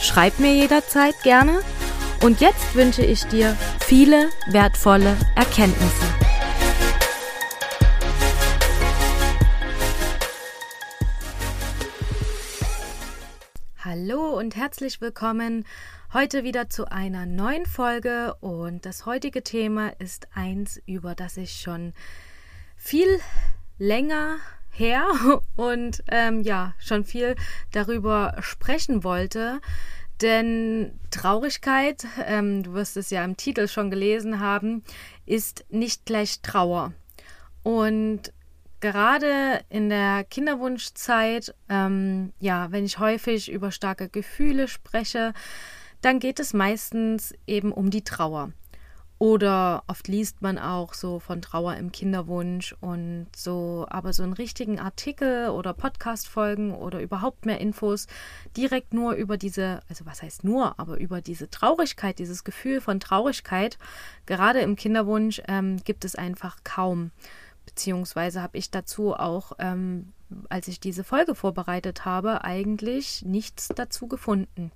Schreib mir jederzeit gerne. Und jetzt wünsche ich dir viele wertvolle Erkenntnisse. Hallo und herzlich willkommen heute wieder zu einer neuen Folge und das heutige Thema ist eins, über das ich schon viel länger her und ähm, ja, schon viel darüber sprechen wollte. Denn Traurigkeit, ähm, du wirst es ja im Titel schon gelesen haben, ist nicht gleich Trauer. Und gerade in der Kinderwunschzeit, ähm, ja, wenn ich häufig über starke Gefühle spreche, dann geht es meistens eben um die Trauer. Oder oft liest man auch so von Trauer im Kinderwunsch und so, aber so einen richtigen Artikel oder Podcast-Folgen oder überhaupt mehr Infos direkt nur über diese, also was heißt nur, aber über diese Traurigkeit, dieses Gefühl von Traurigkeit, gerade im Kinderwunsch, ähm, gibt es einfach kaum. Beziehungsweise habe ich dazu auch, ähm, als ich diese Folge vorbereitet habe, eigentlich nichts dazu gefunden.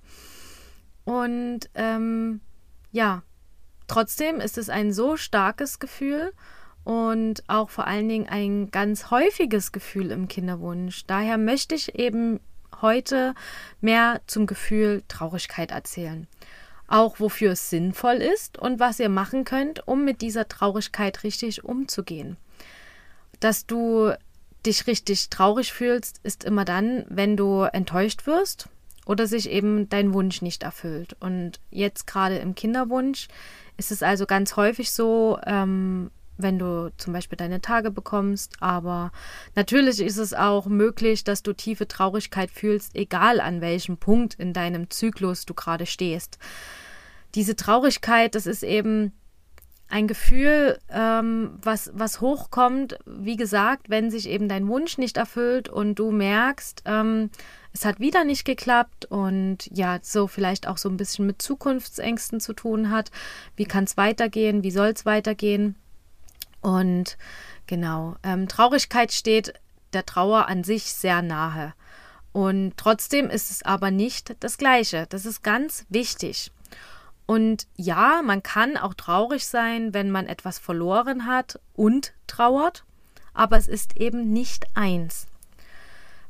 Und ähm, ja, Trotzdem ist es ein so starkes Gefühl und auch vor allen Dingen ein ganz häufiges Gefühl im Kinderwunsch. Daher möchte ich eben heute mehr zum Gefühl Traurigkeit erzählen. Auch wofür es sinnvoll ist und was ihr machen könnt, um mit dieser Traurigkeit richtig umzugehen. Dass du dich richtig traurig fühlst, ist immer dann, wenn du enttäuscht wirst oder sich eben dein Wunsch nicht erfüllt. Und jetzt gerade im Kinderwunsch ist es also ganz häufig so, ähm, wenn du zum Beispiel deine Tage bekommst. Aber natürlich ist es auch möglich, dass du tiefe Traurigkeit fühlst, egal an welchem Punkt in deinem Zyklus du gerade stehst. Diese Traurigkeit, das ist eben ein Gefühl, ähm, was, was hochkommt, wie gesagt, wenn sich eben dein Wunsch nicht erfüllt und du merkst, ähm, es hat wieder nicht geklappt und ja, so vielleicht auch so ein bisschen mit Zukunftsängsten zu tun hat. Wie kann es weitergehen? Wie soll es weitergehen? Und genau, ähm, Traurigkeit steht der Trauer an sich sehr nahe. Und trotzdem ist es aber nicht das Gleiche. Das ist ganz wichtig. Und ja, man kann auch traurig sein, wenn man etwas verloren hat und trauert, aber es ist eben nicht eins.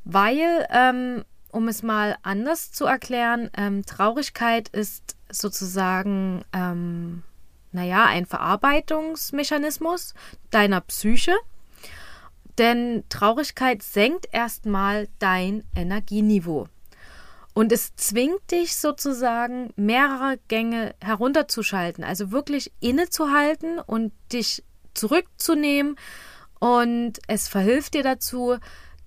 Weil, ähm, um es mal anders zu erklären, ähm, Traurigkeit ist sozusagen, ähm, naja, ein Verarbeitungsmechanismus deiner Psyche. Denn Traurigkeit senkt erstmal dein Energieniveau. Und es zwingt dich sozusagen, mehrere Gänge herunterzuschalten, also wirklich innezuhalten und dich zurückzunehmen. Und es verhilft dir dazu,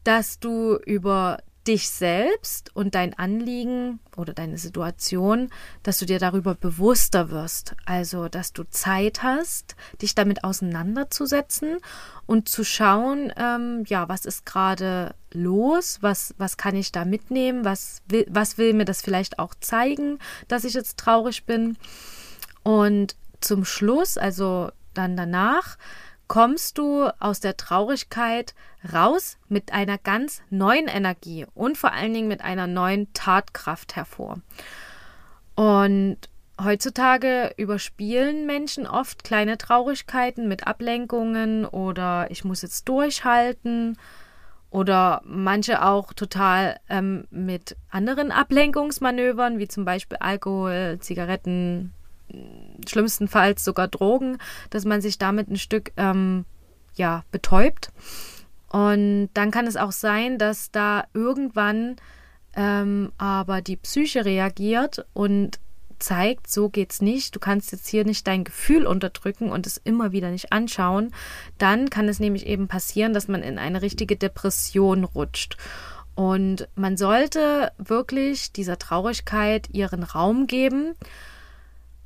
dass du über dich selbst und dein Anliegen oder deine Situation, dass du dir darüber bewusster wirst. Also, dass du Zeit hast, dich damit auseinanderzusetzen und zu schauen, ähm, ja, was ist gerade los, was, was kann ich da mitnehmen, was will, was will mir das vielleicht auch zeigen, dass ich jetzt traurig bin. Und zum Schluss, also dann danach, kommst du aus der Traurigkeit raus mit einer ganz neuen Energie und vor allen Dingen mit einer neuen Tatkraft hervor. Und heutzutage überspielen Menschen oft kleine Traurigkeiten mit Ablenkungen oder ich muss jetzt durchhalten oder manche auch total ähm, mit anderen Ablenkungsmanövern, wie zum Beispiel Alkohol, Zigaretten, schlimmstenfalls sogar Drogen, dass man sich damit ein Stück ähm, ja, betäubt. Und dann kann es auch sein, dass da irgendwann ähm, aber die Psyche reagiert und zeigt, so geht's nicht, du kannst jetzt hier nicht dein Gefühl unterdrücken und es immer wieder nicht anschauen, dann kann es nämlich eben passieren, dass man in eine richtige Depression rutscht. Und man sollte wirklich dieser Traurigkeit ihren Raum geben,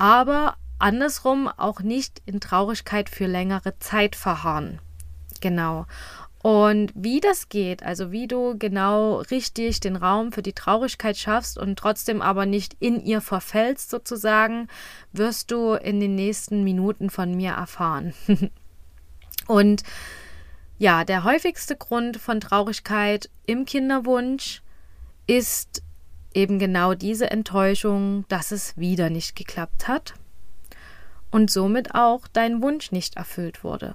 aber andersrum auch nicht in Traurigkeit für längere Zeit verharren. Genau. Und wie das geht, also wie du genau richtig den Raum für die Traurigkeit schaffst und trotzdem aber nicht in ihr verfällst sozusagen, wirst du in den nächsten Minuten von mir erfahren. und ja, der häufigste Grund von Traurigkeit im Kinderwunsch ist eben genau diese Enttäuschung, dass es wieder nicht geklappt hat und somit auch dein Wunsch nicht erfüllt wurde.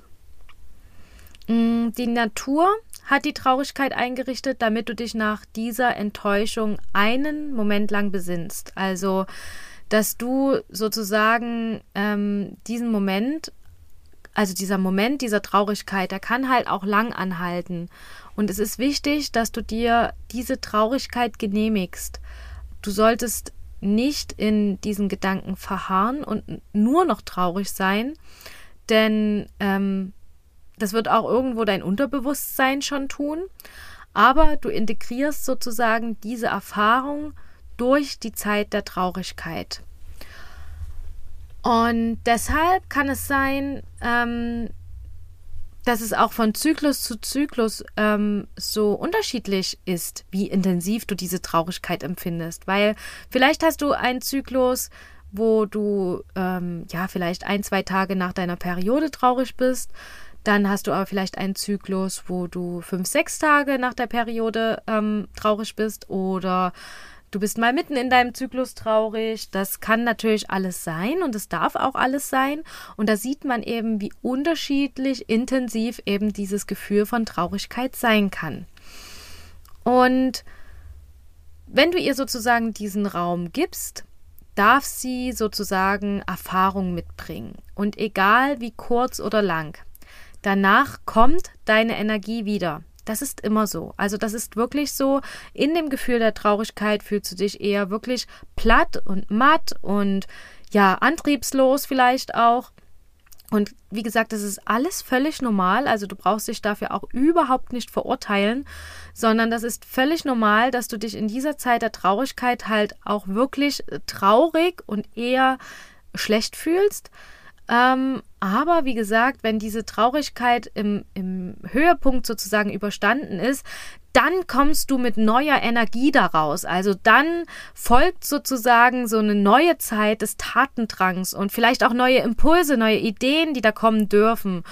Mm, die Natur hat die Traurigkeit eingerichtet, damit du dich nach dieser Enttäuschung einen Moment lang besinnst. Also, dass du sozusagen ähm, diesen Moment, also dieser Moment dieser Traurigkeit, der kann halt auch lang anhalten. Und es ist wichtig, dass du dir diese Traurigkeit genehmigst. Du solltest nicht in diesen Gedanken verharren und nur noch traurig sein, denn ähm, das wird auch irgendwo dein Unterbewusstsein schon tun. Aber du integrierst sozusagen diese Erfahrung durch die Zeit der Traurigkeit. Und deshalb kann es sein, ähm, dass es auch von Zyklus zu Zyklus ähm, so unterschiedlich ist, wie intensiv du diese Traurigkeit empfindest. Weil vielleicht hast du einen Zyklus, wo du ähm, ja vielleicht ein, zwei Tage nach deiner Periode traurig bist. Dann hast du aber vielleicht einen Zyklus, wo du fünf, sechs Tage nach der Periode ähm, traurig bist oder du bist mal mitten in deinem Zyklus traurig. Das kann natürlich alles sein und es darf auch alles sein. Und da sieht man eben, wie unterschiedlich intensiv eben dieses Gefühl von Traurigkeit sein kann. Und wenn du ihr sozusagen diesen Raum gibst, darf sie sozusagen Erfahrung mitbringen. Und egal wie kurz oder lang. Danach kommt deine Energie wieder. Das ist immer so. Also das ist wirklich so. In dem Gefühl der Traurigkeit fühlst du dich eher wirklich platt und matt und ja, antriebslos vielleicht auch. Und wie gesagt, das ist alles völlig normal. Also du brauchst dich dafür auch überhaupt nicht verurteilen, sondern das ist völlig normal, dass du dich in dieser Zeit der Traurigkeit halt auch wirklich traurig und eher schlecht fühlst. Ähm, aber wie gesagt, wenn diese Traurigkeit im, im Höhepunkt sozusagen überstanden ist, dann kommst du mit neuer Energie daraus. Also dann folgt sozusagen so eine neue Zeit des Tatendrangs und vielleicht auch neue Impulse, neue Ideen, die da kommen dürfen.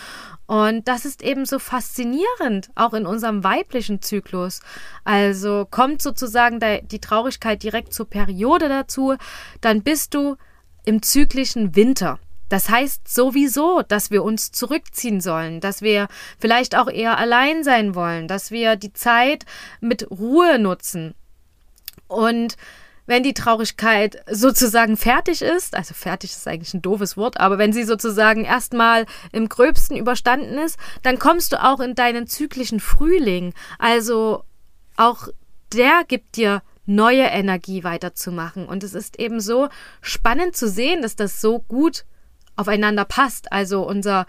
Und das ist eben so faszinierend, auch in unserem weiblichen Zyklus. Also kommt sozusagen die Traurigkeit direkt zur Periode dazu, dann bist du im zyklischen Winter. Das heißt sowieso, dass wir uns zurückziehen sollen, dass wir vielleicht auch eher allein sein wollen, dass wir die Zeit mit Ruhe nutzen. Und wenn die Traurigkeit sozusagen fertig ist, also fertig ist eigentlich ein doofes Wort, aber wenn sie sozusagen erstmal im gröbsten überstanden ist, dann kommst du auch in deinen zyklischen Frühling. Also auch der gibt dir neue Energie weiterzumachen. Und es ist eben so spannend zu sehen, dass das so gut aufeinander passt. Also unser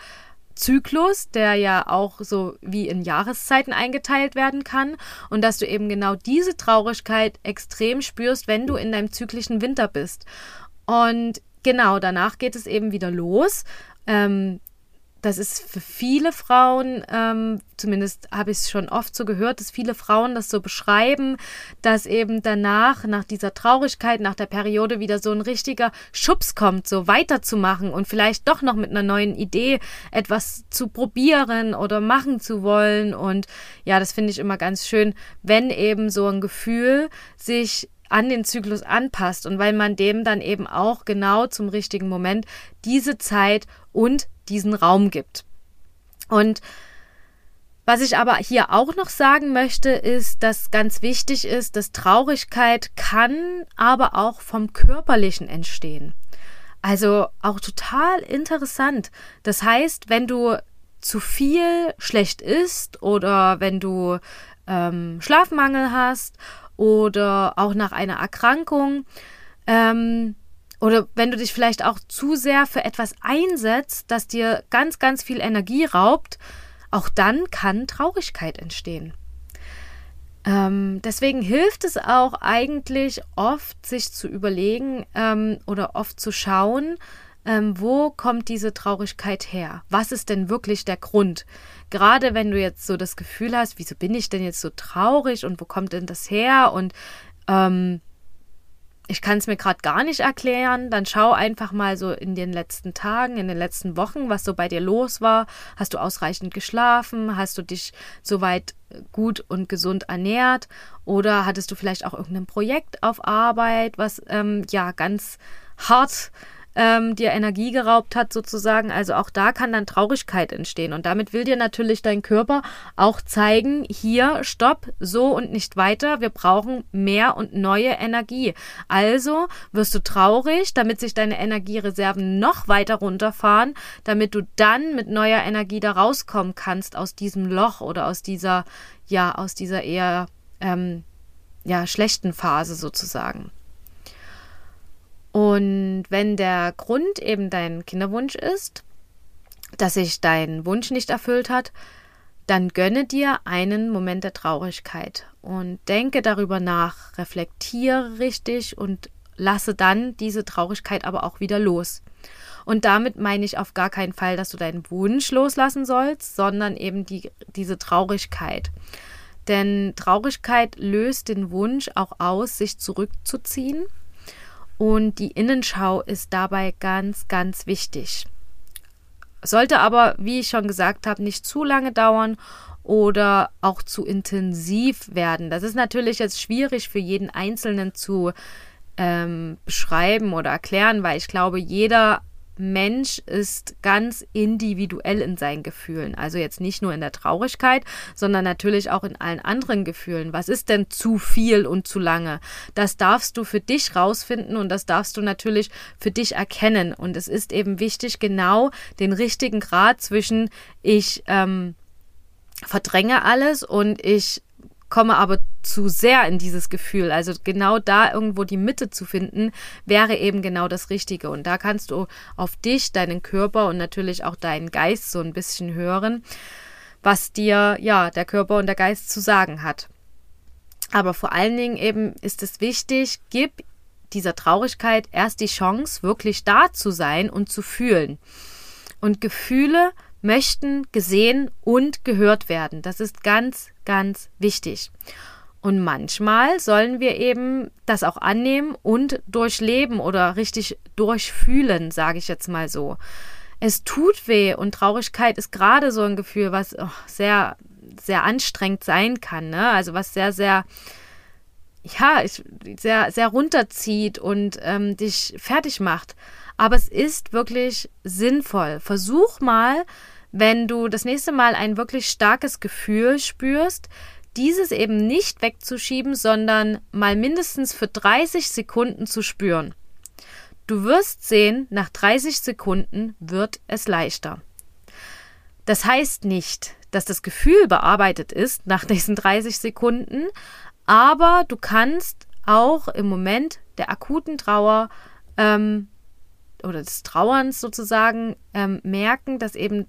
Zyklus, der ja auch so wie in Jahreszeiten eingeteilt werden kann und dass du eben genau diese Traurigkeit extrem spürst, wenn du in deinem zyklischen Winter bist. Und genau danach geht es eben wieder los. Ähm, das ist für viele Frauen, ähm, zumindest habe ich es schon oft so gehört, dass viele Frauen das so beschreiben, dass eben danach, nach dieser Traurigkeit, nach der Periode wieder so ein richtiger Schubs kommt, so weiterzumachen und vielleicht doch noch mit einer neuen Idee etwas zu probieren oder machen zu wollen. Und ja, das finde ich immer ganz schön, wenn eben so ein Gefühl sich an den Zyklus anpasst und weil man dem dann eben auch genau zum richtigen Moment diese Zeit und diesen Raum gibt. Und was ich aber hier auch noch sagen möchte, ist, dass ganz wichtig ist, dass Traurigkeit kann aber auch vom Körperlichen entstehen. Also auch total interessant. Das heißt, wenn du zu viel schlecht isst oder wenn du ähm, Schlafmangel hast oder auch nach einer Erkrankung, ähm, oder wenn du dich vielleicht auch zu sehr für etwas einsetzt, das dir ganz, ganz viel Energie raubt, auch dann kann Traurigkeit entstehen. Ähm, deswegen hilft es auch eigentlich oft, sich zu überlegen ähm, oder oft zu schauen, ähm, wo kommt diese Traurigkeit her? Was ist denn wirklich der Grund? Gerade wenn du jetzt so das Gefühl hast, wieso bin ich denn jetzt so traurig und wo kommt denn das her? Und ähm, ich kann es mir gerade gar nicht erklären, dann schau einfach mal so in den letzten Tagen, in den letzten Wochen, was so bei dir los war. Hast du ausreichend geschlafen? Hast du dich soweit gut und gesund ernährt? Oder hattest du vielleicht auch irgendein Projekt auf Arbeit, was ähm, ja ganz hart ähm, dir Energie geraubt hat, sozusagen. Also auch da kann dann Traurigkeit entstehen. Und damit will dir natürlich dein Körper auch zeigen, hier, stopp, so und nicht weiter. Wir brauchen mehr und neue Energie. Also wirst du traurig, damit sich deine Energiereserven noch weiter runterfahren, damit du dann mit neuer Energie da rauskommen kannst aus diesem Loch oder aus dieser, ja, aus dieser eher ähm, ja, schlechten Phase sozusagen. Und wenn der Grund eben dein Kinderwunsch ist, dass sich dein Wunsch nicht erfüllt hat, dann gönne dir einen Moment der Traurigkeit und denke darüber nach, reflektiere richtig und lasse dann diese Traurigkeit aber auch wieder los. Und damit meine ich auf gar keinen Fall, dass du deinen Wunsch loslassen sollst, sondern eben die, diese Traurigkeit. Denn Traurigkeit löst den Wunsch auch aus, sich zurückzuziehen und die Innenschau ist dabei ganz, ganz wichtig. Sollte aber, wie ich schon gesagt habe, nicht zu lange dauern oder auch zu intensiv werden. Das ist natürlich jetzt schwierig für jeden Einzelnen zu ähm, beschreiben oder erklären, weil ich glaube, jeder Mensch ist ganz individuell in seinen Gefühlen. Also jetzt nicht nur in der Traurigkeit, sondern natürlich auch in allen anderen Gefühlen. Was ist denn zu viel und zu lange? Das darfst du für dich rausfinden und das darfst du natürlich für dich erkennen. Und es ist eben wichtig, genau den richtigen Grad zwischen ich ähm, verdränge alles und ich komme aber zu sehr in dieses Gefühl. Also genau da irgendwo die Mitte zu finden, wäre eben genau das Richtige. Und da kannst du auf dich, deinen Körper und natürlich auch deinen Geist so ein bisschen hören, was dir ja der Körper und der Geist zu sagen hat. Aber vor allen Dingen eben ist es wichtig, gib dieser Traurigkeit erst die Chance, wirklich da zu sein und zu fühlen. Und Gefühle möchten gesehen und gehört werden. Das ist ganz, ganz wichtig. Und manchmal sollen wir eben das auch annehmen und durchleben oder richtig durchfühlen, sage ich jetzt mal so. Es tut weh und Traurigkeit ist gerade so ein Gefühl, was oh, sehr, sehr anstrengend sein kann. Ne? Also was sehr, sehr, ja, sehr, sehr runterzieht und ähm, dich fertig macht. Aber es ist wirklich sinnvoll. Versuch mal, wenn du das nächste Mal ein wirklich starkes Gefühl spürst, dieses eben nicht wegzuschieben, sondern mal mindestens für 30 Sekunden zu spüren. Du wirst sehen, nach 30 Sekunden wird es leichter. Das heißt nicht, dass das Gefühl bearbeitet ist nach diesen 30 Sekunden, aber du kannst auch im Moment der akuten Trauer ähm, oder des Trauerns sozusagen ähm, merken, dass eben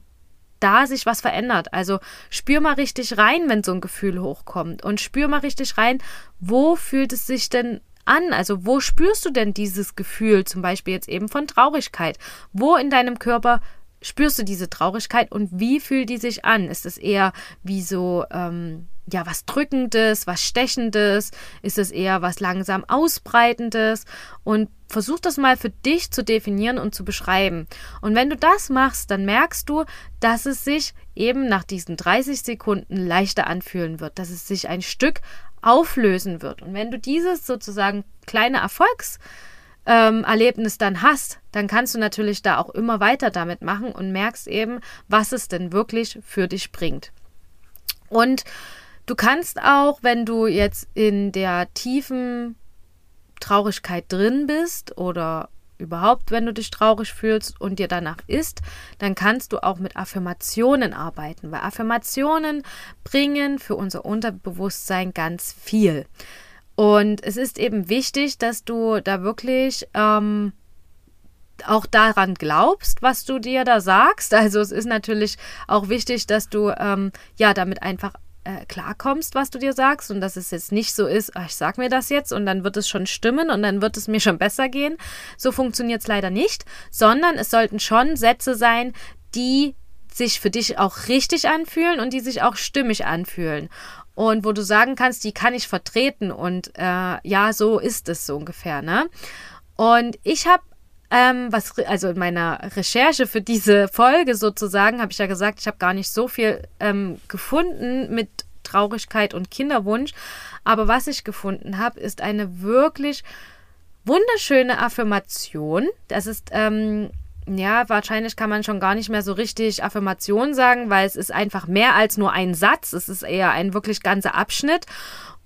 da sich was verändert. Also spür mal richtig rein, wenn so ein Gefühl hochkommt und spür mal richtig rein, wo fühlt es sich denn an? Also wo spürst du denn dieses Gefühl, zum Beispiel jetzt eben von Traurigkeit? Wo in deinem Körper spürst du diese Traurigkeit und wie fühlt die sich an? Ist es eher wie so, ähm, ja, was Drückendes, was Stechendes? Ist es eher was langsam Ausbreitendes? Und versuch das mal für dich zu definieren und zu beschreiben. Und wenn du das machst, dann merkst du, dass es sich eben nach diesen 30 Sekunden leichter anfühlen wird, dass es sich ein Stück auflösen wird. Und wenn du dieses sozusagen kleine Erfolgs ähm, Erlebnis dann hast, dann kannst du natürlich da auch immer weiter damit machen und merkst eben, was es denn wirklich für dich bringt. Und du kannst auch, wenn du jetzt in der tiefen Traurigkeit drin bist oder überhaupt, wenn du dich traurig fühlst und dir danach ist, dann kannst du auch mit Affirmationen arbeiten, weil Affirmationen bringen für unser Unterbewusstsein ganz viel. Und es ist eben wichtig, dass du da wirklich ähm, auch daran glaubst, was du dir da sagst. Also es ist natürlich auch wichtig, dass du ähm, ja damit einfach äh, klarkommst, was du dir sagst und dass es jetzt nicht so ist, ach, ich sag mir das jetzt und dann wird es schon stimmen und dann wird es mir schon besser gehen. So funktioniert es leider nicht, sondern es sollten schon Sätze sein, die sich für dich auch richtig anfühlen und die sich auch stimmig anfühlen. Und wo du sagen kannst, die kann ich vertreten und äh, ja, so ist es so ungefähr, ne? Und ich habe ähm, was, also in meiner Recherche für diese Folge sozusagen, habe ich ja gesagt, ich habe gar nicht so viel ähm, gefunden mit Traurigkeit und Kinderwunsch. Aber was ich gefunden habe, ist eine wirklich wunderschöne Affirmation. Das ist, ähm, ja, wahrscheinlich kann man schon gar nicht mehr so richtig Affirmation sagen, weil es ist einfach mehr als nur ein Satz. Es ist eher ein wirklich ganzer Abschnitt.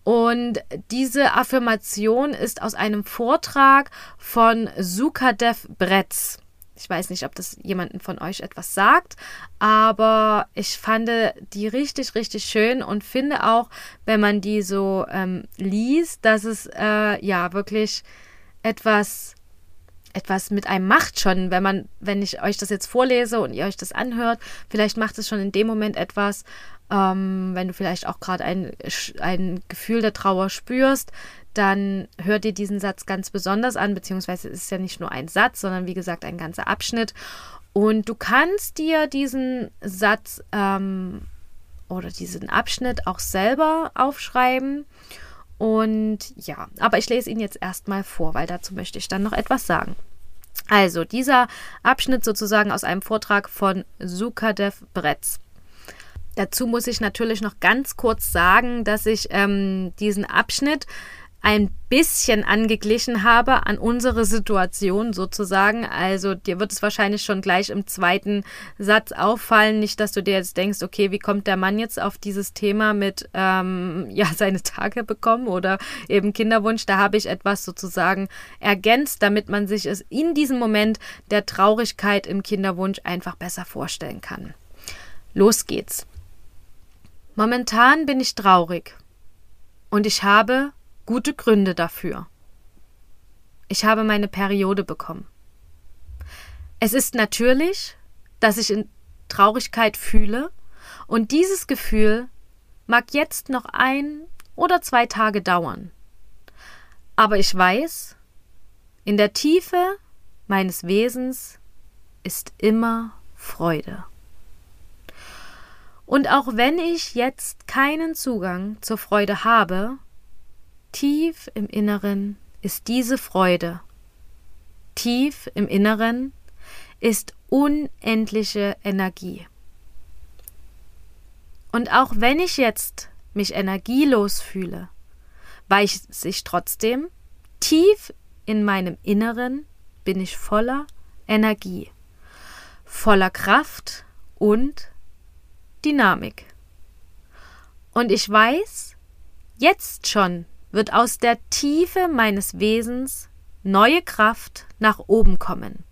Und diese Affirmation ist aus einem Vortrag von Sukadev Bretz. Ich weiß nicht, ob das jemanden von euch etwas sagt, aber ich fand die richtig, richtig schön und finde auch, wenn man die so ähm, liest, dass es äh, ja wirklich etwas etwas mit einem macht schon, wenn man, wenn ich euch das jetzt vorlese und ihr euch das anhört, vielleicht macht es schon in dem Moment etwas ähm, wenn du vielleicht auch gerade ein, ein Gefühl der Trauer spürst, dann hör dir diesen Satz ganz besonders an, beziehungsweise es ist ja nicht nur ein Satz, sondern wie gesagt ein ganzer Abschnitt. Und du kannst dir diesen Satz ähm, oder diesen Abschnitt auch selber aufschreiben. Und ja, aber ich lese ihn jetzt erstmal vor, weil dazu möchte ich dann noch etwas sagen. Also, dieser Abschnitt sozusagen aus einem Vortrag von Sukadev Bretz. Dazu muss ich natürlich noch ganz kurz sagen, dass ich ähm, diesen Abschnitt ein bisschen angeglichen habe an unsere Situation sozusagen. Also dir wird es wahrscheinlich schon gleich im zweiten Satz auffallen, nicht, dass du dir jetzt denkst, okay, wie kommt der Mann jetzt auf dieses Thema mit, ähm, ja, seine Tage bekommen oder eben Kinderwunsch. Da habe ich etwas sozusagen ergänzt, damit man sich es in diesem Moment der Traurigkeit im Kinderwunsch einfach besser vorstellen kann. Los geht's. Momentan bin ich traurig und ich habe gute Gründe dafür. Ich habe meine Periode bekommen. Es ist natürlich, dass ich in Traurigkeit fühle und dieses Gefühl mag jetzt noch ein oder zwei Tage dauern. Aber ich weiß, in der Tiefe meines Wesens ist immer Freude. Und auch wenn ich jetzt keinen Zugang zur Freude habe, tief im Inneren ist diese Freude. Tief im Inneren ist unendliche Energie. Und auch wenn ich jetzt mich energielos fühle, weiß ich trotzdem, tief in meinem Inneren bin ich voller Energie, voller Kraft und Dynamik. Und ich weiß, jetzt schon wird aus der Tiefe meines Wesens neue Kraft nach oben kommen.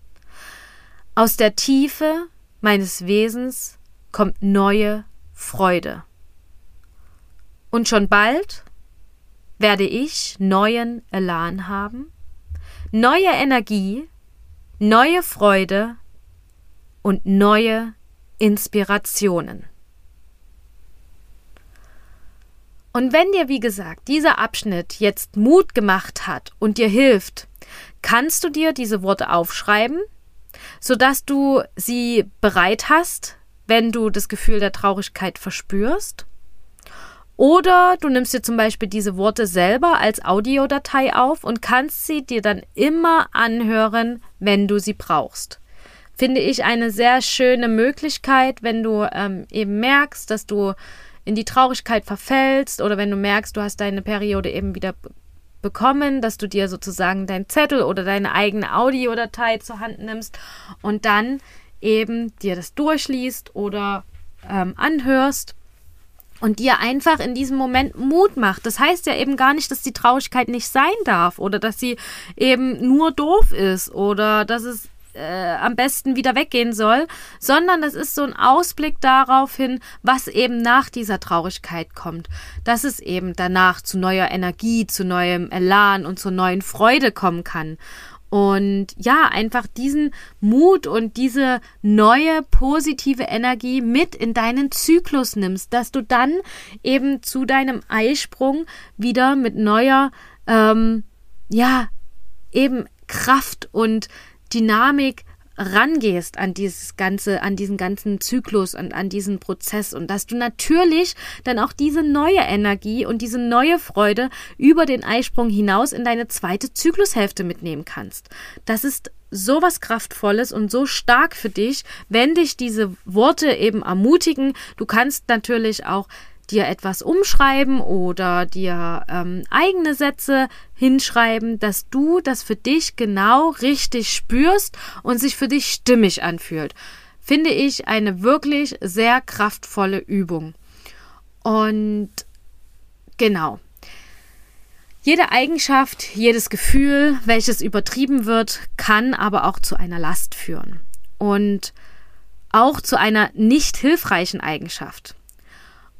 Aus der Tiefe meines Wesens kommt neue Freude. Und schon bald werde ich neuen Elan haben, neue Energie, neue Freude und neue Inspirationen. Und wenn dir, wie gesagt, dieser Abschnitt jetzt Mut gemacht hat und dir hilft, kannst du dir diese Worte aufschreiben, sodass du sie bereit hast, wenn du das Gefühl der Traurigkeit verspürst. Oder du nimmst dir zum Beispiel diese Worte selber als Audiodatei auf und kannst sie dir dann immer anhören, wenn du sie brauchst. Finde ich eine sehr schöne Möglichkeit, wenn du ähm, eben merkst, dass du in die Traurigkeit verfällst oder wenn du merkst, du hast deine Periode eben wieder bekommen, dass du dir sozusagen dein Zettel oder deine eigene Audiodatei zur Hand nimmst und dann eben dir das durchliest oder ähm, anhörst und dir einfach in diesem Moment Mut macht. Das heißt ja eben gar nicht, dass die Traurigkeit nicht sein darf oder dass sie eben nur doof ist oder dass es äh, am besten wieder weggehen soll, sondern das ist so ein Ausblick darauf hin, was eben nach dieser Traurigkeit kommt. Dass es eben danach zu neuer Energie, zu neuem Elan und zur neuen Freude kommen kann. Und ja, einfach diesen Mut und diese neue positive Energie mit in deinen Zyklus nimmst, dass du dann eben zu deinem Eisprung wieder mit neuer, ähm, ja, eben Kraft und Dynamik rangehst an dieses ganze, an diesen ganzen Zyklus und an diesen Prozess und dass du natürlich dann auch diese neue Energie und diese neue Freude über den Eisprung hinaus in deine zweite Zyklushälfte mitnehmen kannst. Das ist so was Kraftvolles und so stark für dich, wenn dich diese Worte eben ermutigen. Du kannst natürlich auch dir etwas umschreiben oder dir ähm, eigene Sätze hinschreiben, dass du das für dich genau richtig spürst und sich für dich stimmig anfühlt. Finde ich eine wirklich sehr kraftvolle Übung. Und genau. Jede Eigenschaft, jedes Gefühl, welches übertrieben wird, kann aber auch zu einer Last führen. Und auch zu einer nicht hilfreichen Eigenschaft.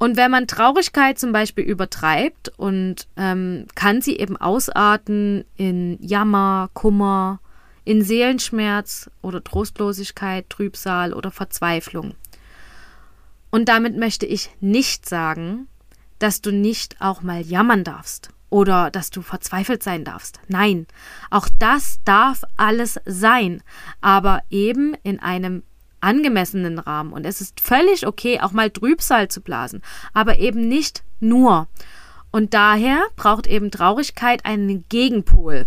Und wenn man Traurigkeit zum Beispiel übertreibt und ähm, kann sie eben ausarten in Jammer, Kummer, in Seelenschmerz oder Trostlosigkeit, Trübsal oder Verzweiflung. Und damit möchte ich nicht sagen, dass du nicht auch mal jammern darfst oder dass du verzweifelt sein darfst. Nein, auch das darf alles sein, aber eben in einem angemessenen Rahmen. Und es ist völlig okay, auch mal Trübsal zu blasen, aber eben nicht nur. Und daher braucht eben Traurigkeit einen Gegenpol.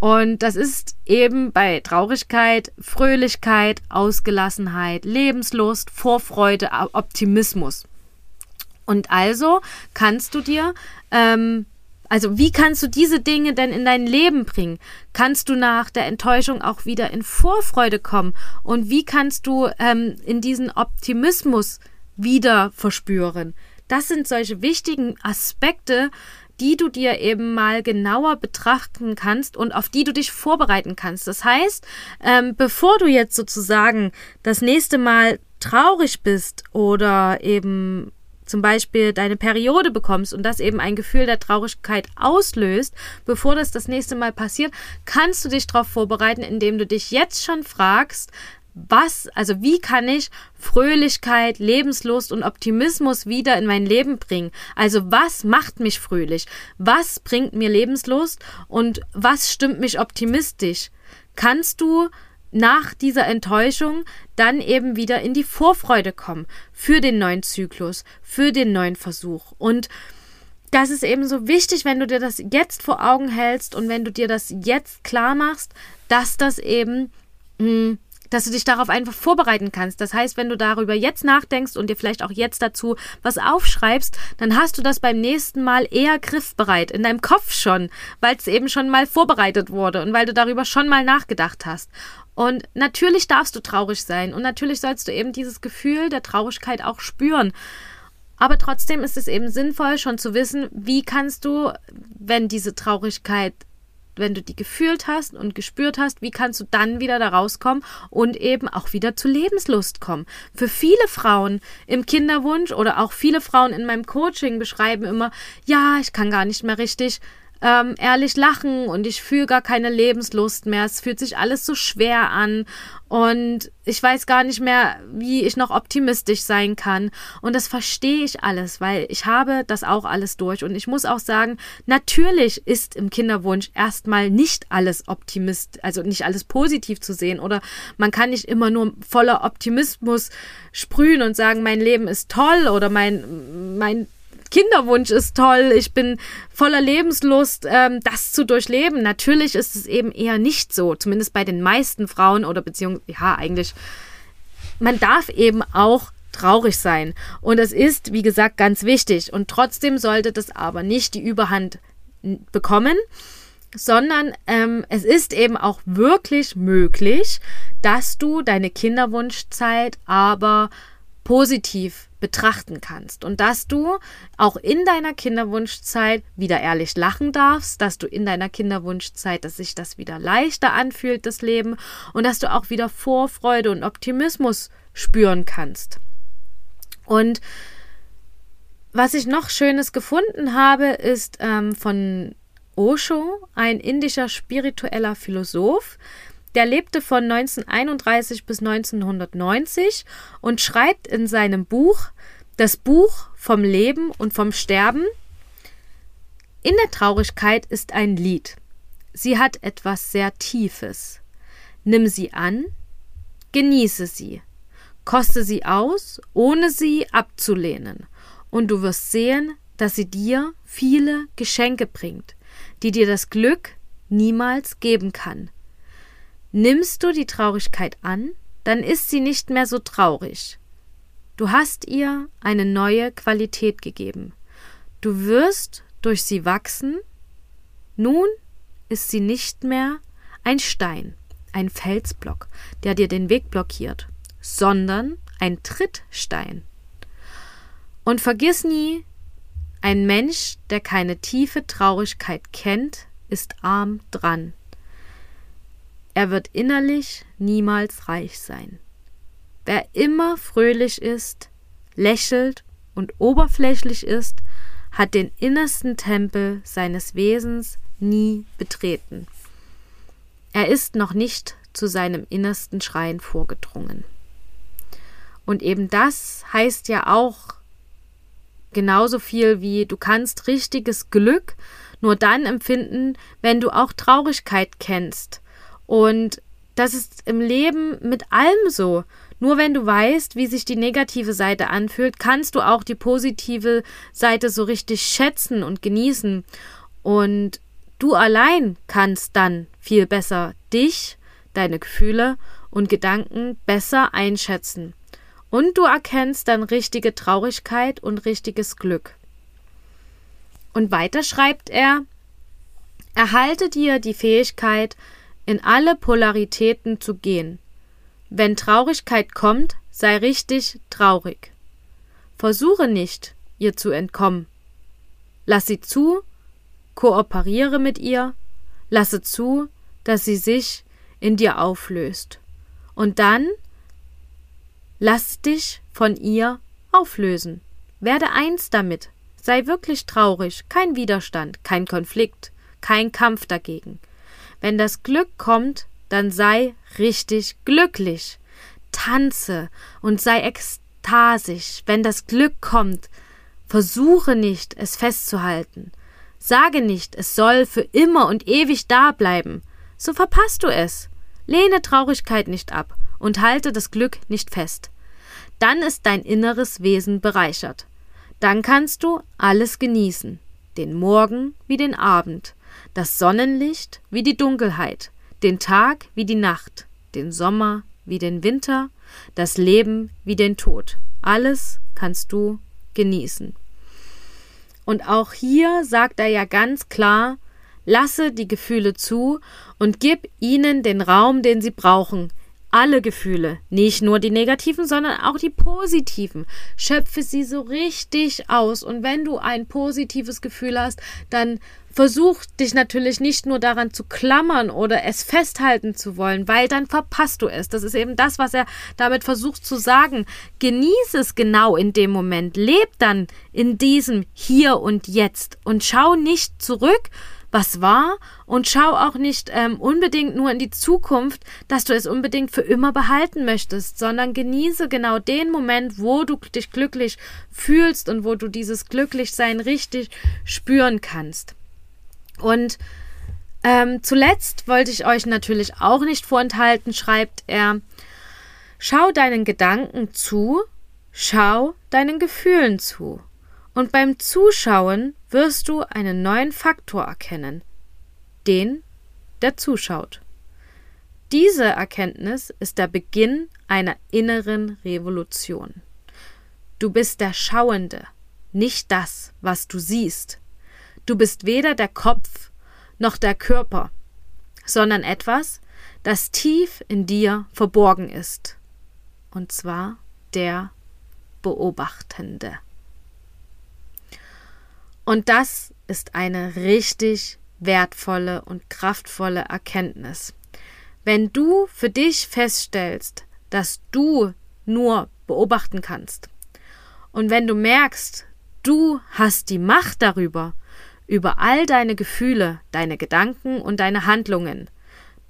Und das ist eben bei Traurigkeit Fröhlichkeit, Ausgelassenheit, Lebenslust, Vorfreude, Optimismus. Und also kannst du dir ähm, also wie kannst du diese Dinge denn in dein Leben bringen? Kannst du nach der Enttäuschung auch wieder in Vorfreude kommen? Und wie kannst du ähm, in diesen Optimismus wieder verspüren? Das sind solche wichtigen Aspekte, die du dir eben mal genauer betrachten kannst und auf die du dich vorbereiten kannst. Das heißt, ähm, bevor du jetzt sozusagen das nächste Mal traurig bist oder eben zum Beispiel deine Periode bekommst und das eben ein Gefühl der Traurigkeit auslöst, bevor das das nächste Mal passiert, kannst du dich darauf vorbereiten, indem du dich jetzt schon fragst, was, also wie kann ich Fröhlichkeit, Lebenslust und Optimismus wieder in mein Leben bringen? Also was macht mich fröhlich? Was bringt mir Lebenslust und was stimmt mich optimistisch? Kannst du nach dieser Enttäuschung dann eben wieder in die Vorfreude kommen für den neuen Zyklus, für den neuen Versuch. Und das ist eben so wichtig, wenn du dir das jetzt vor Augen hältst und wenn du dir das jetzt klar machst, dass das eben hm, dass du dich darauf einfach vorbereiten kannst. Das heißt, wenn du darüber jetzt nachdenkst und dir vielleicht auch jetzt dazu was aufschreibst, dann hast du das beim nächsten Mal eher griffbereit in deinem Kopf schon, weil es eben schon mal vorbereitet wurde und weil du darüber schon mal nachgedacht hast. Und natürlich darfst du traurig sein und natürlich sollst du eben dieses Gefühl der Traurigkeit auch spüren. Aber trotzdem ist es eben sinnvoll, schon zu wissen, wie kannst du, wenn diese Traurigkeit wenn du die gefühlt hast und gespürt hast, wie kannst du dann wieder da rauskommen und eben auch wieder zu Lebenslust kommen. Für viele Frauen im Kinderwunsch oder auch viele Frauen in meinem Coaching beschreiben immer, ja, ich kann gar nicht mehr richtig ähm, ehrlich lachen und ich fühle gar keine Lebenslust mehr. Es fühlt sich alles so schwer an und ich weiß gar nicht mehr, wie ich noch optimistisch sein kann. Und das verstehe ich alles, weil ich habe das auch alles durch. Und ich muss auch sagen, natürlich ist im Kinderwunsch erstmal nicht alles optimist, also nicht alles positiv zu sehen. Oder man kann nicht immer nur voller Optimismus sprühen und sagen, mein Leben ist toll oder mein, mein Kinderwunsch ist toll, ich bin voller Lebenslust, ähm, das zu durchleben. Natürlich ist es eben eher nicht so, zumindest bei den meisten Frauen oder beziehungsweise, ja, eigentlich, man darf eben auch traurig sein. Und es ist, wie gesagt, ganz wichtig. Und trotzdem sollte das aber nicht die Überhand bekommen, sondern ähm, es ist eben auch wirklich möglich, dass du deine Kinderwunschzeit aber positiv betrachten kannst und dass du auch in deiner Kinderwunschzeit wieder ehrlich lachen darfst, dass du in deiner Kinderwunschzeit, dass sich das wieder leichter anfühlt, das Leben und dass du auch wieder Vorfreude und Optimismus spüren kannst. Und was ich noch Schönes gefunden habe, ist ähm, von Osho, ein indischer spiritueller Philosoph, der lebte von 1931 bis 1990 und schreibt in seinem Buch Das Buch vom Leben und vom Sterben In der Traurigkeit ist ein Lied. Sie hat etwas sehr Tiefes. Nimm sie an, genieße sie, koste sie aus, ohne sie abzulehnen, und du wirst sehen, dass sie dir viele Geschenke bringt, die dir das Glück niemals geben kann. Nimmst du die Traurigkeit an, dann ist sie nicht mehr so traurig. Du hast ihr eine neue Qualität gegeben. Du wirst durch sie wachsen. Nun ist sie nicht mehr ein Stein, ein Felsblock, der dir den Weg blockiert, sondern ein Trittstein. Und vergiss nie, ein Mensch, der keine tiefe Traurigkeit kennt, ist arm dran. Er wird innerlich niemals reich sein. Wer immer fröhlich ist, lächelt und oberflächlich ist, hat den innersten Tempel seines Wesens nie betreten. Er ist noch nicht zu seinem innersten Schrein vorgedrungen. Und eben das heißt ja auch genauso viel wie du kannst richtiges Glück nur dann empfinden, wenn du auch Traurigkeit kennst. Und das ist im Leben mit allem so. Nur wenn du weißt, wie sich die negative Seite anfühlt, kannst du auch die positive Seite so richtig schätzen und genießen. Und du allein kannst dann viel besser dich, deine Gefühle und Gedanken besser einschätzen. Und du erkennst dann richtige Traurigkeit und richtiges Glück. Und weiter schreibt er, erhalte dir die Fähigkeit, in alle Polaritäten zu gehen. Wenn Traurigkeit kommt, sei richtig traurig. Versuche nicht, ihr zu entkommen. Lass sie zu, kooperiere mit ihr, lasse zu, dass sie sich in dir auflöst. Und dann Lass dich von ihr auflösen. Werde eins damit. Sei wirklich traurig, kein Widerstand, kein Konflikt, kein Kampf dagegen. Wenn das Glück kommt, dann sei richtig glücklich. Tanze und sei ekstasisch. Wenn das Glück kommt, versuche nicht, es festzuhalten. Sage nicht, es soll für immer und ewig da bleiben. So verpasst du es. Lehne Traurigkeit nicht ab und halte das Glück nicht fest. Dann ist dein inneres Wesen bereichert. Dann kannst du alles genießen, den Morgen wie den Abend, das Sonnenlicht wie die Dunkelheit, den Tag wie die Nacht, den Sommer wie den Winter, das Leben wie den Tod. Alles kannst du genießen. Und auch hier sagt er ja ganz klar, lasse die Gefühle zu und gib ihnen den Raum, den sie brauchen, alle Gefühle, nicht nur die negativen, sondern auch die positiven. Schöpfe sie so richtig aus. Und wenn du ein positives Gefühl hast, dann versuch dich natürlich nicht nur daran zu klammern oder es festhalten zu wollen, weil dann verpasst du es. Das ist eben das, was er damit versucht zu sagen. Genieße es genau in dem Moment. Leb dann in diesem Hier und Jetzt und schau nicht zurück, was war und schau auch nicht ähm, unbedingt nur in die Zukunft, dass du es unbedingt für immer behalten möchtest, sondern genieße genau den Moment, wo du dich glücklich fühlst und wo du dieses Glücklichsein richtig spüren kannst. Und ähm, zuletzt wollte ich euch natürlich auch nicht vorenthalten, schreibt er, schau deinen Gedanken zu, schau deinen Gefühlen zu. Und beim Zuschauen wirst du einen neuen Faktor erkennen, den, der zuschaut. Diese Erkenntnis ist der Beginn einer inneren Revolution. Du bist der Schauende, nicht das, was du siehst. Du bist weder der Kopf noch der Körper, sondern etwas, das tief in dir verborgen ist, und zwar der Beobachtende. Und das ist eine richtig wertvolle und kraftvolle Erkenntnis. Wenn du für dich feststellst, dass du nur beobachten kannst und wenn du merkst, du hast die Macht darüber, über all deine Gefühle, deine Gedanken und deine Handlungen.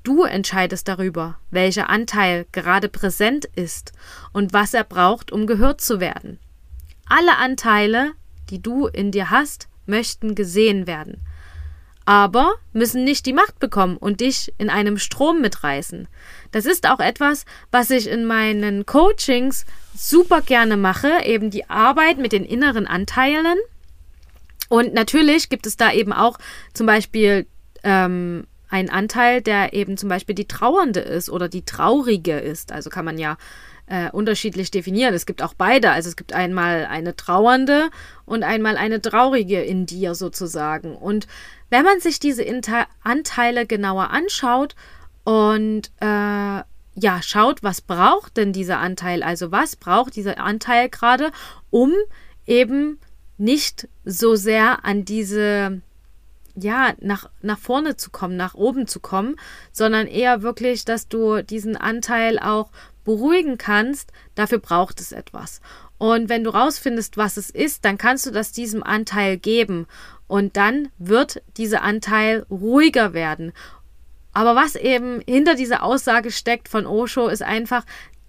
Du entscheidest darüber, welcher Anteil gerade präsent ist und was er braucht, um gehört zu werden. Alle Anteile, die du in dir hast, möchten gesehen werden, aber müssen nicht die Macht bekommen und dich in einem Strom mitreißen. Das ist auch etwas, was ich in meinen Coachings super gerne mache, eben die Arbeit mit den inneren Anteilen. Und natürlich gibt es da eben auch zum Beispiel ähm, einen Anteil, der eben zum Beispiel die Trauernde ist oder die Traurige ist. Also kann man ja äh, unterschiedlich definieren. Es gibt auch beide. Also es gibt einmal eine Trauernde und einmal eine Traurige in dir sozusagen. Und wenn man sich diese Inter Anteile genauer anschaut und äh, ja, schaut, was braucht denn dieser Anteil? Also was braucht dieser Anteil gerade, um eben nicht so sehr an diese ja, nach, nach vorne zu kommen, nach oben zu kommen, sondern eher wirklich, dass du diesen Anteil auch beruhigen kannst, dafür braucht es etwas. Und wenn du rausfindest, was es ist, dann kannst du das diesem Anteil geben. Und dann wird dieser Anteil ruhiger werden. Aber was eben hinter dieser Aussage steckt von Osho, ist einfach,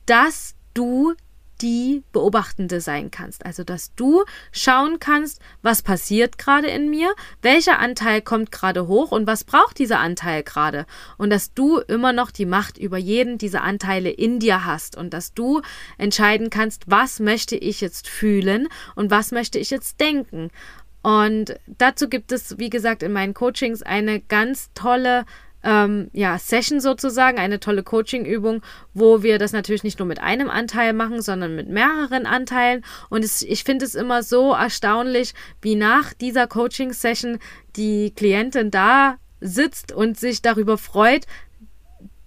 dass du die Beobachtende sein kannst. Also, dass du schauen kannst, was passiert gerade in mir, welcher Anteil kommt gerade hoch und was braucht dieser Anteil gerade. Und dass du immer noch die Macht über jeden dieser Anteile in dir hast und dass du entscheiden kannst, was möchte ich jetzt fühlen und was möchte ich jetzt denken. Und dazu gibt es, wie gesagt, in meinen Coachings eine ganz tolle ähm, ja, Session sozusagen, eine tolle Coaching-Übung, wo wir das natürlich nicht nur mit einem Anteil machen, sondern mit mehreren Anteilen. Und es, ich finde es immer so erstaunlich, wie nach dieser Coaching-Session die Klientin da sitzt und sich darüber freut,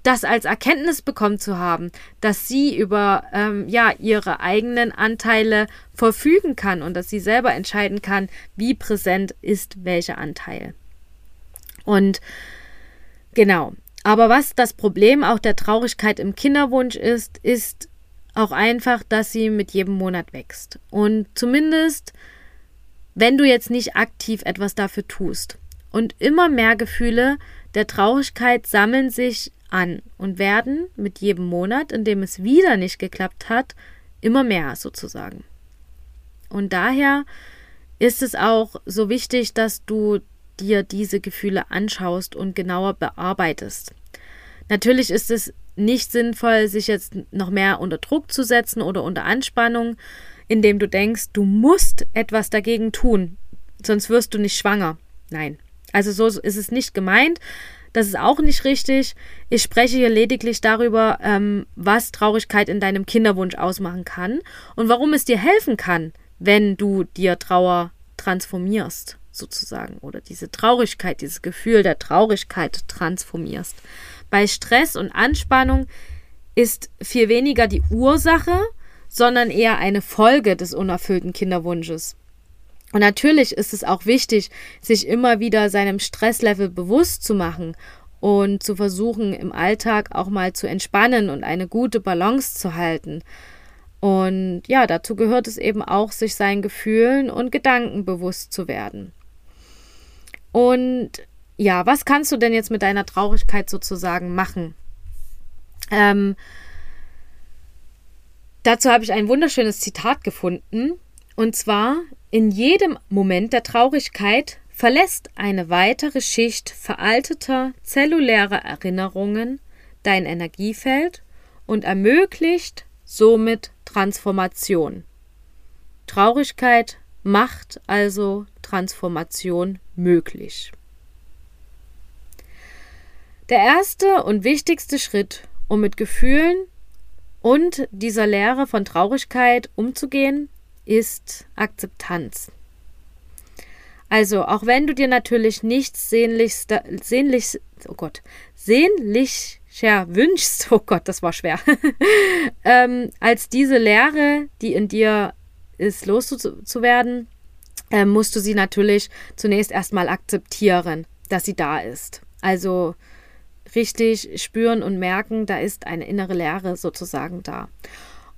das als Erkenntnis bekommen zu haben, dass sie über ähm, ja ihre eigenen Anteile verfügen kann und dass sie selber entscheiden kann, wie präsent ist welcher Anteil. Und Genau. Aber was das Problem auch der Traurigkeit im Kinderwunsch ist, ist auch einfach, dass sie mit jedem Monat wächst. Und zumindest, wenn du jetzt nicht aktiv etwas dafür tust. Und immer mehr Gefühle der Traurigkeit sammeln sich an und werden mit jedem Monat, in dem es wieder nicht geklappt hat, immer mehr sozusagen. Und daher ist es auch so wichtig, dass du dir diese Gefühle anschaust und genauer bearbeitest. Natürlich ist es nicht sinnvoll, sich jetzt noch mehr unter Druck zu setzen oder unter Anspannung, indem du denkst, du musst etwas dagegen tun, sonst wirst du nicht schwanger. Nein. Also so ist es nicht gemeint. Das ist auch nicht richtig. Ich spreche hier lediglich darüber, ähm, was Traurigkeit in deinem Kinderwunsch ausmachen kann und warum es dir helfen kann, wenn du dir Trauer transformierst sozusagen oder diese Traurigkeit, dieses Gefühl der Traurigkeit transformierst. Bei Stress und Anspannung ist viel weniger die Ursache, sondern eher eine Folge des unerfüllten Kinderwunsches. Und natürlich ist es auch wichtig, sich immer wieder seinem Stresslevel bewusst zu machen und zu versuchen, im Alltag auch mal zu entspannen und eine gute Balance zu halten. Und ja, dazu gehört es eben auch, sich seinen Gefühlen und Gedanken bewusst zu werden. Und ja, was kannst du denn jetzt mit deiner Traurigkeit sozusagen machen? Ähm, dazu habe ich ein wunderschönes Zitat gefunden. Und zwar, in jedem Moment der Traurigkeit verlässt eine weitere Schicht veralteter zellulärer Erinnerungen dein Energiefeld und ermöglicht somit Transformation. Traurigkeit macht also Transformation möglich. Der erste und wichtigste Schritt, um mit Gefühlen und dieser Lehre von Traurigkeit umzugehen, ist Akzeptanz. Also, auch wenn du dir natürlich nichts sehnlichster, sehnlich, oh Gott, sehnlicher wünschst, oh Gott, das war schwer, ähm, als diese Lehre, die in dir ist, loszuwerden, äh, musst du sie natürlich zunächst erstmal akzeptieren, dass sie da ist. Also richtig spüren und merken, da ist eine innere Leere sozusagen da.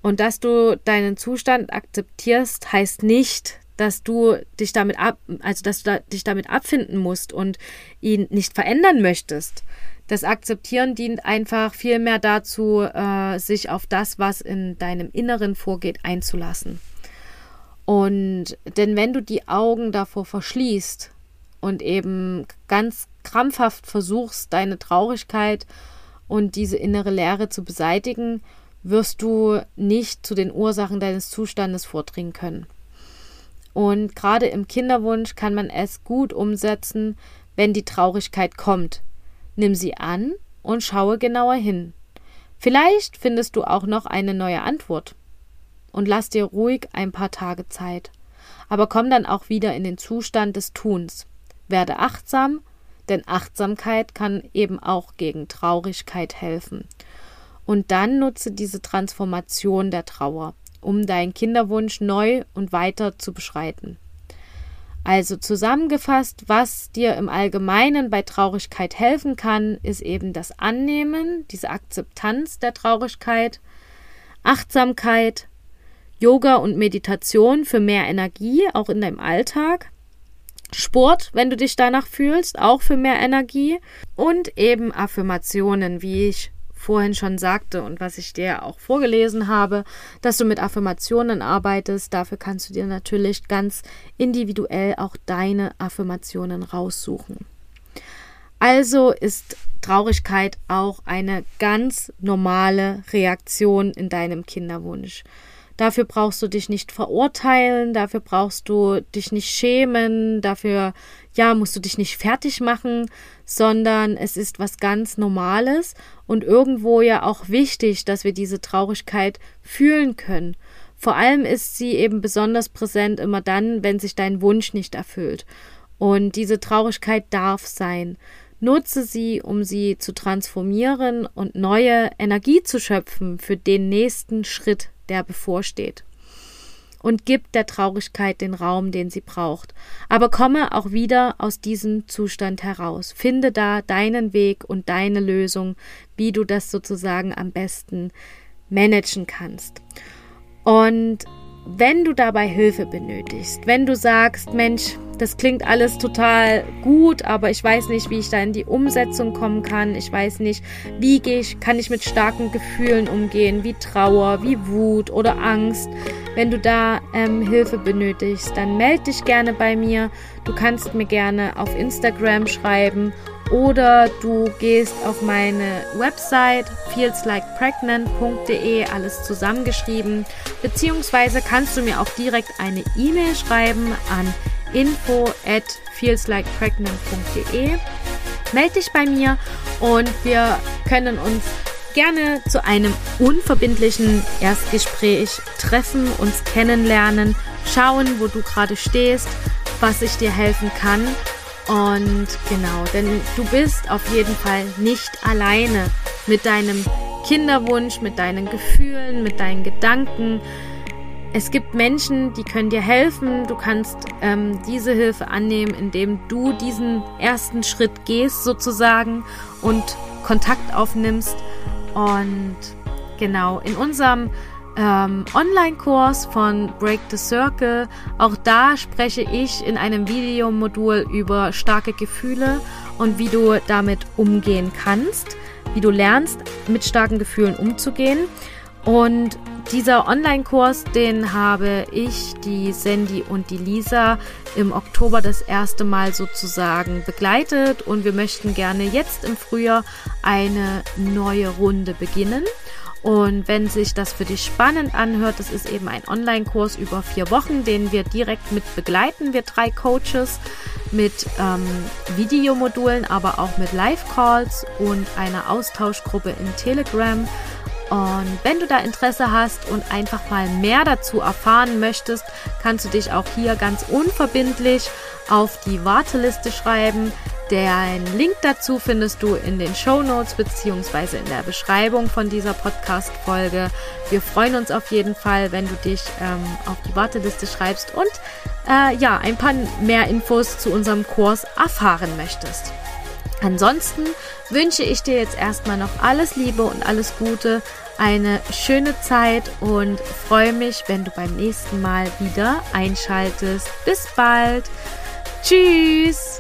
Und dass du deinen Zustand akzeptierst, heißt nicht, dass du dich damit ab, also dass du da, dich damit abfinden musst und ihn nicht verändern möchtest. Das Akzeptieren dient einfach vielmehr dazu, äh, sich auf das, was in deinem Inneren vorgeht, einzulassen. Und denn wenn du die Augen davor verschließt und eben ganz krampfhaft versuchst, deine Traurigkeit und diese innere Leere zu beseitigen, wirst du nicht zu den Ursachen deines Zustandes vordringen können. Und gerade im Kinderwunsch kann man es gut umsetzen, wenn die Traurigkeit kommt. Nimm sie an und schaue genauer hin. Vielleicht findest du auch noch eine neue Antwort. Und lass dir ruhig ein paar Tage Zeit. Aber komm dann auch wieder in den Zustand des Tuns. Werde achtsam, denn Achtsamkeit kann eben auch gegen Traurigkeit helfen. Und dann nutze diese Transformation der Trauer, um deinen Kinderwunsch neu und weiter zu beschreiten. Also zusammengefasst, was dir im Allgemeinen bei Traurigkeit helfen kann, ist eben das Annehmen, diese Akzeptanz der Traurigkeit, Achtsamkeit, Yoga und Meditation für mehr Energie, auch in deinem Alltag, Sport, wenn du dich danach fühlst, auch für mehr Energie und eben Affirmationen, wie ich vorhin schon sagte und was ich dir auch vorgelesen habe, dass du mit Affirmationen arbeitest. Dafür kannst du dir natürlich ganz individuell auch deine Affirmationen raussuchen. Also ist Traurigkeit auch eine ganz normale Reaktion in deinem Kinderwunsch. Dafür brauchst du dich nicht verurteilen, dafür brauchst du dich nicht schämen, dafür ja, musst du dich nicht fertig machen, sondern es ist was ganz Normales und irgendwo ja auch wichtig, dass wir diese Traurigkeit fühlen können. Vor allem ist sie eben besonders präsent immer dann, wenn sich dein Wunsch nicht erfüllt. Und diese Traurigkeit darf sein. Nutze sie, um sie zu transformieren und neue Energie zu schöpfen für den nächsten Schritt, der bevorsteht. Und gib der Traurigkeit den Raum, den sie braucht. Aber komme auch wieder aus diesem Zustand heraus. Finde da deinen Weg und deine Lösung, wie du das sozusagen am besten managen kannst. Und wenn du dabei Hilfe benötigst, wenn du sagst, Mensch, das klingt alles total gut, aber ich weiß nicht, wie ich da in die Umsetzung kommen kann. Ich weiß nicht, wie gehe ich, kann ich mit starken Gefühlen umgehen, wie Trauer, wie Wut oder Angst. Wenn du da ähm, Hilfe benötigst, dann melde dich gerne bei mir. Du kannst mir gerne auf Instagram schreiben oder du gehst auf meine Website feelsLikePregnant.de, alles zusammengeschrieben, beziehungsweise kannst du mir auch direkt eine E-Mail schreiben an info at feelslikepregnant.de. Melde dich bei mir und wir können uns gerne zu einem unverbindlichen Erstgespräch treffen, uns kennenlernen, schauen, wo du gerade stehst, was ich dir helfen kann. Und genau, denn du bist auf jeden Fall nicht alleine mit deinem Kinderwunsch, mit deinen Gefühlen, mit deinen Gedanken, es gibt Menschen, die können dir helfen. Du kannst ähm, diese Hilfe annehmen, indem du diesen ersten Schritt gehst sozusagen und Kontakt aufnimmst. Und genau, in unserem ähm, Online-Kurs von Break the Circle, auch da spreche ich in einem Videomodul über starke Gefühle und wie du damit umgehen kannst, wie du lernst, mit starken Gefühlen umzugehen. Und dieser Online-Kurs, den habe ich, die Sandy und die Lisa im Oktober das erste Mal sozusagen begleitet und wir möchten gerne jetzt im Frühjahr eine neue Runde beginnen. Und wenn sich das für dich spannend anhört, das ist eben ein Online-Kurs über vier Wochen, den wir direkt mit begleiten, wir drei Coaches mit ähm, Videomodulen, aber auch mit Live-Calls und einer Austauschgruppe in Telegram und wenn du da Interesse hast und einfach mal mehr dazu erfahren möchtest, kannst du dich auch hier ganz unverbindlich auf die Warteliste schreiben. Den Link dazu findest du in den Show Notes beziehungsweise in der Beschreibung von dieser Podcast-Folge. Wir freuen uns auf jeden Fall, wenn du dich ähm, auf die Warteliste schreibst und äh, ja, ein paar mehr Infos zu unserem Kurs erfahren möchtest. Ansonsten wünsche ich dir jetzt erstmal noch alles Liebe und alles Gute. eine schöne Zeit und freue mich, wenn du beim nächsten Mal wieder einschaltest. Bis bald. Tschüss.